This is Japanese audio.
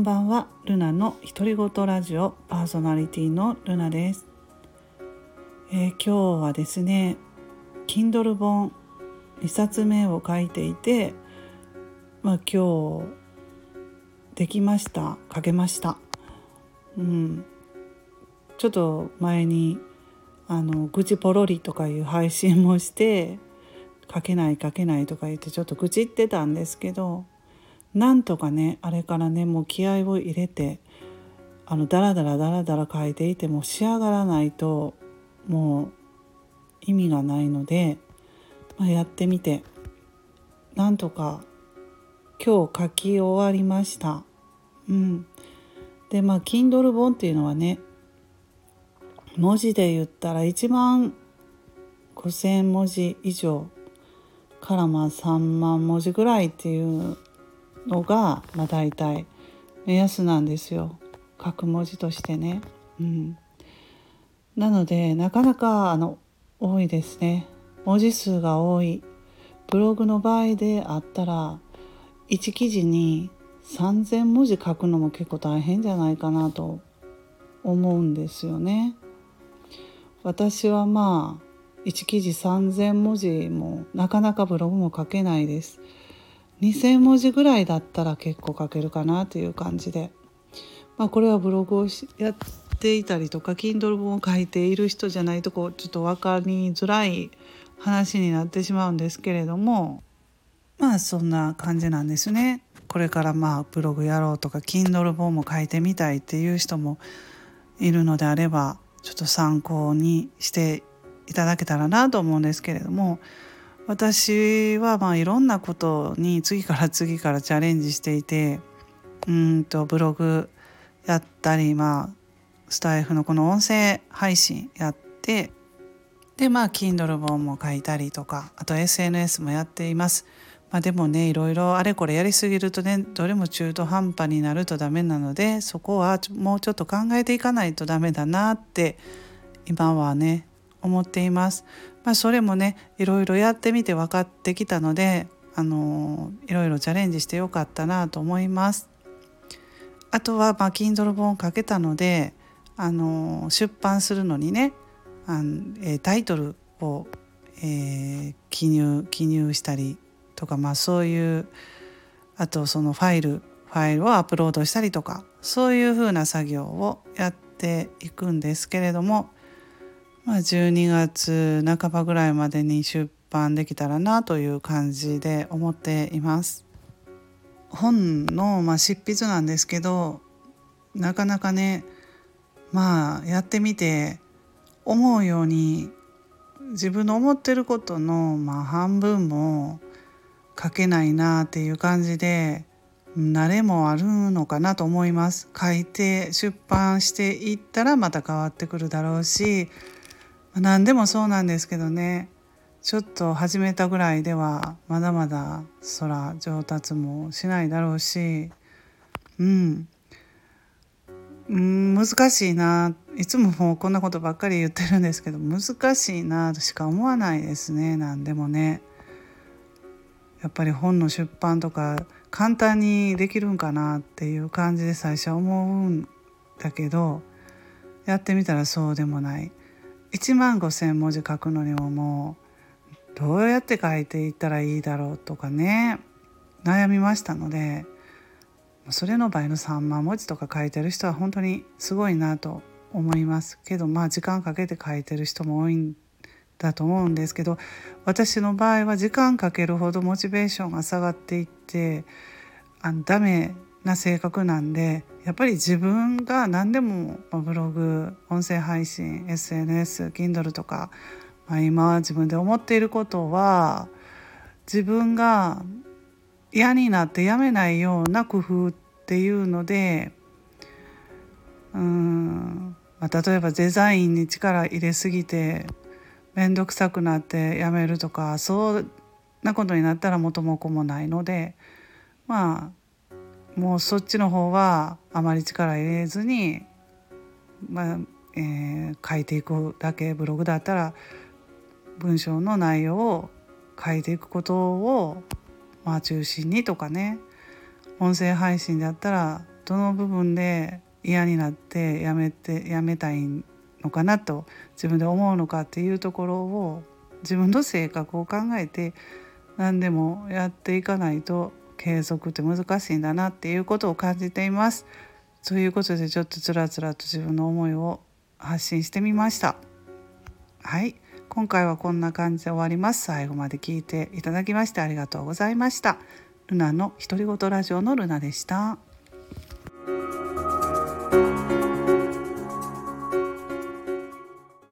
んばんは。ルナの独り言ラジオパーソナリティのルナです、えー、今日はですね Kindle 本2冊目を書いていてまあ今日できました。書けました。うん。ちょっと前にあの愚痴ポロリとかいう配信もして書けない書けないとか言ってちょっと愚痴ってたんですけどなんとかねあれからねもう気合を入れてあのダラダラダラダラ書いていても仕上がらないともう意味がないので、まあ、やってみてなんとか今日書き終わりました。うん、でまあ Kindle 本っていうのはね文字で言ったら1万5,000文字以上からまあ3万文字ぐらいっていうのが、まあ、大体目安なんですよ書く文字としてね。うん、なのでなかなかあの多いですね文字数が多いブログの場合であったら1記事に3,000文字書くのも結構大変じゃないかなと思うんですよね。私はまあ1記事3,000文字もなかなかブログも書けないです。2,000文字ぐらいだったら結構書けるかなという感じで、まあ、これはブログをやっていたりとか Kindle 本を書いている人じゃないとこうちょっと分かりづらい話になってしまうんですけれどもまあそんな感じなんですね。これからまあブログやろうとか Kindle 本も書いてみたいっていう人もいるのであればちょっと参考にしていただけたらなと思うんですけれども私はまあいろんなことに次から次からチャレンジしていてうんとブログやったりまあスタイフのこの音声配信やってでまあ Kindle 本も書いたりとかあと SNS もやっています。まあ、でもねいろいろあれこれやりすぎるとねどれも中途半端になるとダメなのでそこはもうちょっと考えていかないとダメだなって今はね思っています。まあ、それもねいろいろやってみて分かってきたのであのいろいろチャレンジしてよかったなと思います。あとは、まあ、Kindle 本を書けたのであの出版するのにねあの、えタイトルを、えー、記入記入したりとか、まあ、そういうあとそのファイルファイルをアップロードしたりとかそういうふうな作業をやっていくんですけれどもまあ、12月半ばぐらいまでに出版できたらなという感じで思っています。本の、まあ、執筆なんですけどなかなかねまあやってみて思うように自分の思ってることの、まあ、半分も書けないなっていう感じで慣れもあるのかなと思います書いて出版していったらまた変わってくるだろうし何でもそうなんですけどね。ちょっと始めたぐらいではまだまだ空上達もしないだろうしうん。うん難しいな。いつももうこんなことばっかり言ってるんですけど難しいなとしか思わないですね。何でもね。やっぱり本の出版とか簡単にできるんかなっていう感じで最初は思うんだけどやってみたらそうでもない。1万5,000文字書くのにももうどうやって書いていったらいいだろうとかね悩みましたのでそれの倍の3万文字とか書いてる人は本当にすごいなと思いますけどまあ時間かけて書いてる人も多いんだと思うんですけど私の場合は時間かけるほどモチベーションが下がっていってあのダメな性格なんでやっぱり自分が何でもブログ音声配信 SNS Kindle とか、まあ、今自分で思っていることは自分が嫌になってやめないような工夫っていうのでうん、まあ、例えばデザインに力入れすぎて面倒くさくなってやめるとかそんなことになったら元も子もないのでまあもうそっちの方はあまり力入れずに、まあえー、書いていくだけブログだったら文章の内容を書いていくことを、まあ、中心にとかね音声配信だったらどの部分で嫌になってやめてやめたいのかなと自分で思うのかっていうところを自分の性格を考えて何でもやっていかないと継続って難しいんだなっていうことを感じています。ということでちょっとつらつらと自分の思いを発信してみました。はい今回はこんな感じで終わります。最後まで聞いていただきましてありがとうございました。ルナの独り言ラジオのルナでした。